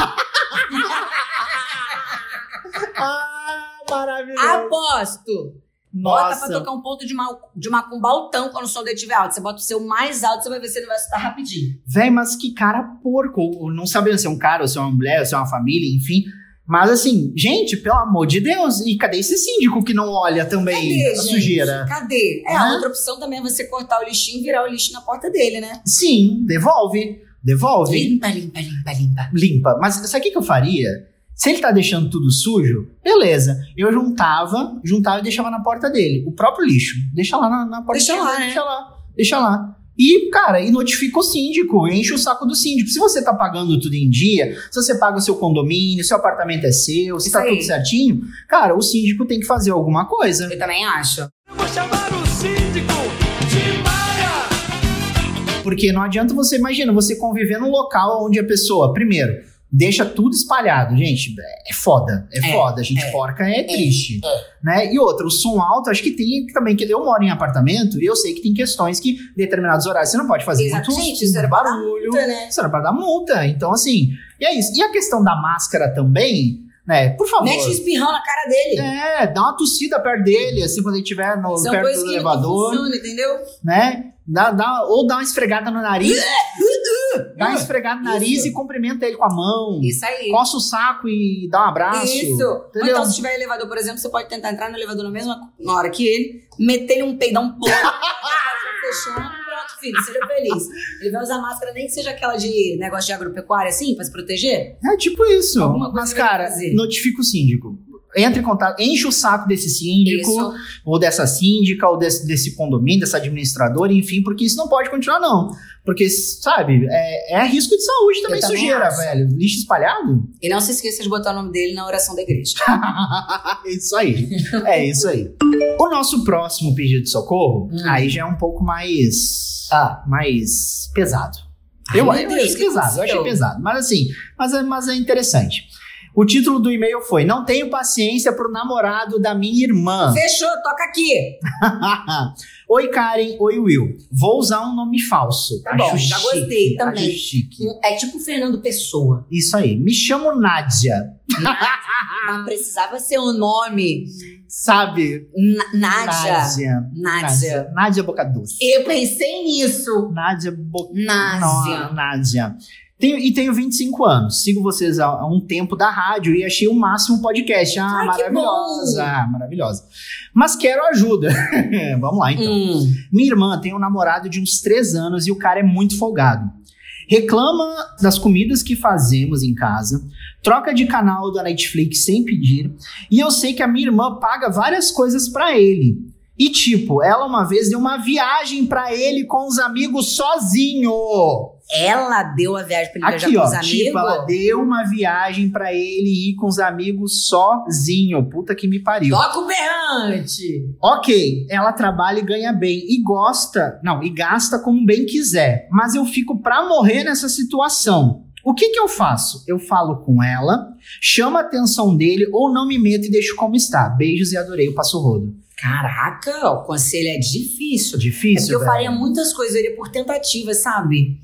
Ah, maravilhoso. Aposto. Bota pra Nossa. tocar um ponto de, ma de macumba altão quando o som dele estiver alto. Você bota o seu mais alto, você vai ver se ele vai escutar rapidinho. Véi, mas que cara porco. Não sabendo se é um cara, ou se é uma mulher, ou se é uma família, enfim. Mas assim, gente, pelo amor de Deus, e cadê esse síndico que não olha também Cadê, a gente? sujeira? Cadê? É, a outra opção também é você cortar o lixinho e virar o lixo na porta dele, né? Sim, devolve. Devolve. Limpa, limpa, limpa, limpa. limpa. Mas sabe o que eu faria? Se ele tá deixando tudo sujo, beleza. Eu juntava, juntava e deixava na porta dele. O próprio lixo. Deixa lá na, na porta Deixa dele, lá, né? Deixa lá. Deixa lá. E, cara, e notifica o síndico, enche o saco do síndico. Se você tá pagando tudo em dia, se você paga o seu condomínio, seu apartamento é seu, se Isso tá aí. tudo certinho, cara, o síndico tem que fazer alguma coisa. Eu também acho. Eu vou chamar o síndico de Maia. Porque não adianta você, imagina, você conviver num local onde a pessoa, primeiro, deixa tudo espalhado. Gente, é foda, é, É, foda. A gente é, porca é triste. Né? E outra, o som alto, acho que tem também, que eu moro em apartamento e eu sei que tem questões que em determinados horários você não pode fazer Exato. muito Gente, isso barulho. multa, né? Isso era pra dar multa. Então, assim, e é isso. E a questão da máscara também, né? Por favor. Mete um espirrão na cara dele. É, dá uma tossida perto dele, assim, quando ele estiver no, São perto do elevador funcionam, entendeu? né? Dá, dá, ou dá uma esfregada no nariz. dá uma esfregada no nariz Isso. e cumprimenta ele com a mão. Isso aí. Coça o saco e dá um abraço. Isso. Ou Entendeu? então, se tiver elevador, por exemplo, você pode tentar entrar no elevador na mesma na hora que ele, meter-lhe um peidão pô, fechando, pronto, filho, seja feliz. Ele vai usar máscara, nem que seja aquela de negócio de agropecuária, assim, pra se proteger. É tipo isso. Mas, ele cara, notifica o síndico. Entra em contato, enche o saco desse síndico, Isso. ou dessa síndica, ou desse, desse condomínio, dessa administradora, enfim, porque isso não pode continuar, não. Porque, sabe, é, é risco de saúde também, também sujeira, acho. velho. Lixo espalhado. E não se esqueça de botar o nome dele na oração da igreja. isso aí. É isso aí. O nosso próximo pedido de socorro, Hum. aí já é um pouco mais. Ah. mais pesado. Ai, eu eu Deus, achei pesado, eu achei pesado. Mas assim, mas é, mas é interessante. O título do e-mail foi: Não tenho paciência pro namorado da minha irmã. Fechou, toca aqui. Oi, Karen. Oi, Will. Vou usar um nome falso. Tá bom, já gostei também. Acho chique. É tipo Fernando Pessoa. Isso aí. Me chamo Nádia. Mas precisava ser um nome. Sabe? Nádia. Nádia. Nádia. Nádia Boca Doce. Eu pensei nisso. Nádia Boca Nádia. Não, Nádia. Tenho, e tenho 25 anos. Sigo vocês há, há um tempo da rádio e achei o máximo podcast. Ah, Ai, maravilhosa. Ah, maravilhosa. Mas quero ajuda. Vamos lá, então. Hum. Minha irmã tem um namorado de uns 3 anos e o cara é muito folgado. Reclama das comidas que fazemos em casa, troca de canal da Netflix sem pedir, e eu sei que a minha irmã paga várias coisas pra ele. E tipo, ela uma vez deu uma viagem pra ele com os amigos sozinho. Ela deu a viagem pra ele Aqui, viajar com ó, os amigos. tipo, ela deu uma viagem pra ele ir com os amigos sozinho. Puta que me pariu. Toca o berrante! Ok, ela trabalha e ganha bem e gosta, não, e gasta como bem quiser. Mas eu fico pra morrer nessa situação. O que que eu faço? Eu falo com ela, chamo a atenção dele ou não me meto e deixo como está. Beijos e adorei o passo rodo. Caraca, o conselho é difícil. É Difícil, porque eu velho. faria muitas coisas, eu iria por tentativa, sabe?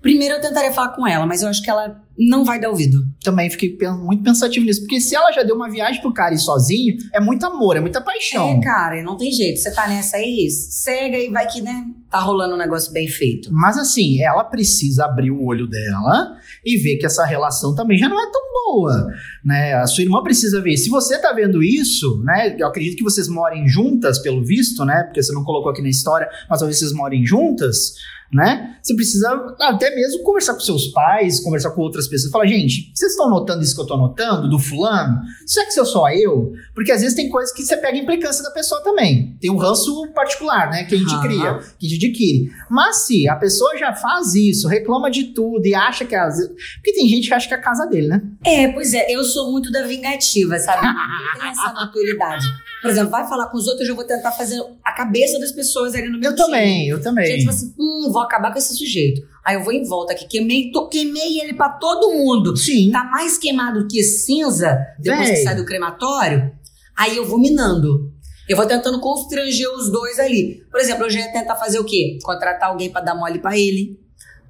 Primeiro eu tentaria falar com ela, mas eu acho que ela não vai dar ouvido. Também fiquei muito pensativo nisso, porque se ela já deu uma viagem pro cara ir sozinho, é muito amor, é muita paixão. É, cara, não tem jeito. Você tá nessa aí, cega e vai que, né, tá rolando um negócio bem feito. Mas assim, ela precisa abrir o olho dela e ver que essa relação também já não é tão boa, né? A sua irmã precisa ver. Se você tá vendo isso, né? Eu acredito que vocês morem juntas, pelo visto, né? Porque você não colocou aqui na história, mas talvez vocês morem juntas, né? Você precisa até mesmo conversar com seus pais, conversar com outras pessoas. Falar, gente, vocês estão notando isso que eu tô notando, do fulano? Será que sou só eu? Porque às vezes tem coisas que você pega a implicância da pessoa também. Tem um ranço particular, né? Que a gente Aham. cria, que a gente adquire. Mas se a pessoa já faz isso, reclama de tudo e acha que às vezes. Porque tem gente que acha que é a casa dele, né? É, pois é, eu sou muito da vingativa, sabe? Eu tenho essa maturidade. Por exemplo, vai falar com os outros, eu vou tentar fazer a cabeça das pessoas ali no meu Eu time. também, eu também. Gente, tipo assim, hum, vou acabar com esse sujeito. Aí eu vou em volta aqui, queimei, tô, queimei ele pra todo mundo. Sim. Tá mais queimado que cinza depois Véi. que sai do crematório. Aí eu vou minando. Eu vou tentando constranger os dois ali. Por exemplo, eu já ia tentar fazer o quê? Contratar alguém pra dar mole pra ele.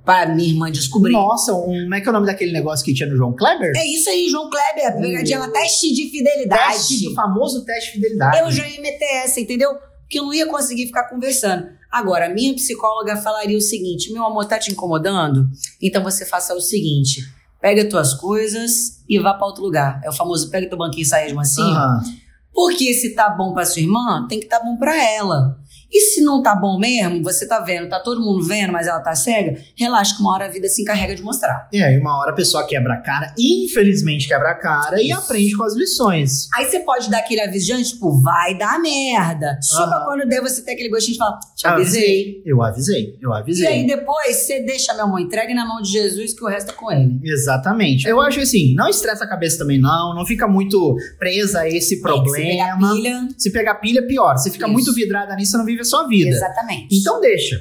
Pra minha irmã descobrir. Nossa, um, como é que é o nome daquele negócio que tinha no João Kleber? É isso aí, João Kleber. Pegadinha, ela teste de fidelidade. Teste, o famoso teste de fidelidade. Eu já ia meter essa, entendeu? Porque eu não ia conseguir ficar conversando. Agora, a minha psicóloga falaria o seguinte: meu amor, tá te incomodando? Então você faça o seguinte: pega tuas coisas e vá pra outro lugar. É o famoso pega teu banquinho e sai de mansinho. Aham. Porque se tá bom pra sua irmã, tem que tá bom pra ela. E se não tá bom mesmo, você tá vendo, tá todo mundo vendo, mas ela tá cega, relaxa que uma hora a vida se encarrega de mostrar. E aí, uma hora a pessoa quebra a cara, infelizmente quebra a cara, e Isso. aprende com as lições. Aí você pode dar aquele antes, tipo, vai dar merda. Só pra Aham. quando der você ter aquele gostinho de falar, te avisei. Eu avisei, eu E avisei. aí depois você deixa meu amor entregue na mão de Jesus que o resto é com ele. Exatamente. Eu acho assim, não estressa a cabeça também não, não fica muito presa a esse Se pegar problema. pilha, Se pegar pilha, pior. Se fica Isso. muito vidrada nisso, você não vive a sua vida. exatamente. Então deixa.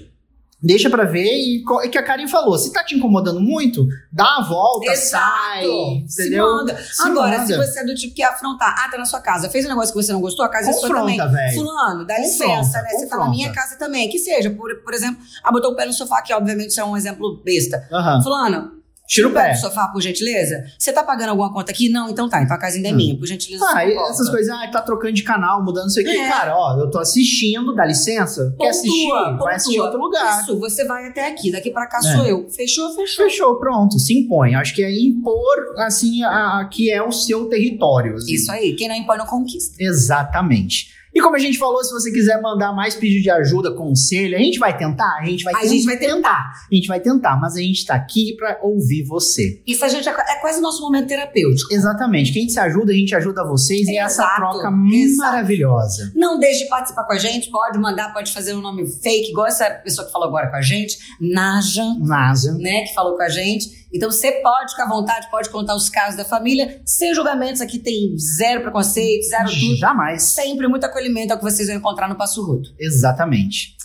Deixa pra ver e é que a Karen falou, se tá te incomodando muito, dá a volta, Exato. sai, Se entendeu? manda. Se Agora, manda. se você é do tipo que ia afrontar, ah, tá na sua casa, fez um negócio que você não gostou, a casa é sua também. Confronta, velho. Fulano, dá Confronta, licença, né? Você tá na confronta. minha casa também. Que seja, por, por exemplo, ah, botou o pé no sofá, que obviamente isso é um exemplo besta. Aham. Fulano, Tira o pé. do sofá, por gentileza. Você tá pagando alguma conta aqui? Não, então tá. Então a casa ainda é minha, por gentileza. Ah, essas coisas, ah, tá trocando de canal, mudando não sei o que. É. Cara, ó, eu tô assistindo, dá licença. Quer Pontua, assistir? pontua. Vai assistir em outro lugar. Isso, você vai até aqui, daqui pra cá É. sou eu. Fechou, fechou. Fechou, pronto, se impõe. Acho que é impor, assim, a, a- que é o seu território. assim. Isso aí, quem não impõe não conquista. Exatamente. E como a gente falou, se você quiser mandar mais pedido de ajuda, conselho, a gente vai tentar? A gente vai A gente vai tentar. A gente vai tentar, mas a gente tá aqui pra ouvir você. Isso a gente é, é quase nosso momento terapêutico. Exatamente. Quem se ajuda, a gente ajuda vocês e é essa Exato, troca exato. maravilhosa. Não deixe de participar com a gente, pode mandar, pode fazer um nome fake, igual essa pessoa que falou agora com a gente, Naja, NASA. né, que falou com a gente. Então você pode ficar à vontade, pode contar os casos da família, sem julgamentos, aqui tem zero preconceito, zero tudo. Jamais. Sempre muito acolhimento é o que vocês vão encontrar no Passo Rodo. Exatamente.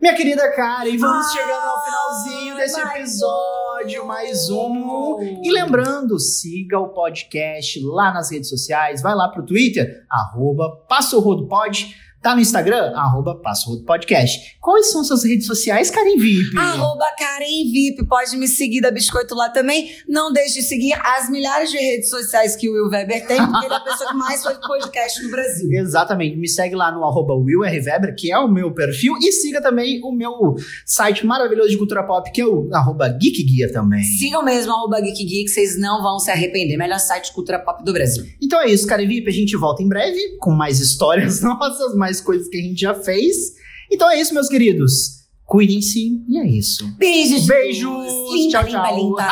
Minha querida Karen, vamos Ai, chegando ao finalzinho desse mais episódio, um. mais um. E lembrando, siga o podcast lá nas redes sociais, vai lá pro Twitter, arroba Passo Rodo Pod, tá no Instagram, arroba Passo Podcast. Quais são suas redes sociais, Karen VIP? Arroba Karen VIP, pode me seguir da Biscoito lá também. Não deixe de seguir as milhares de redes sociais que o Will Weber tem, porque ele é a pessoa que mais faz podcast no Brasil. Exatamente, me segue lá no arroba Will R. Weber, que é o meu perfil, e siga também o meu site maravilhoso de cultura pop, que é o arroba Geek Guia também. Sigam mesmo arroba Geek Geek, vocês não vão se arrepender. Melhor site de cultura pop do Brasil. Então é isso, cara VIP. A gente volta em breve com mais histórias nossas, mais coisas que a gente já fez. Então é isso, meus queridos. Cuidem-se e é isso. Beijos. Beijos. Linda, tchau, linda, tchau. linda.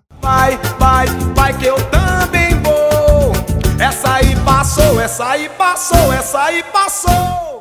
Vai, vai, vai que eu também vou. Essa aí passou, essa aí passou, essa aí passou.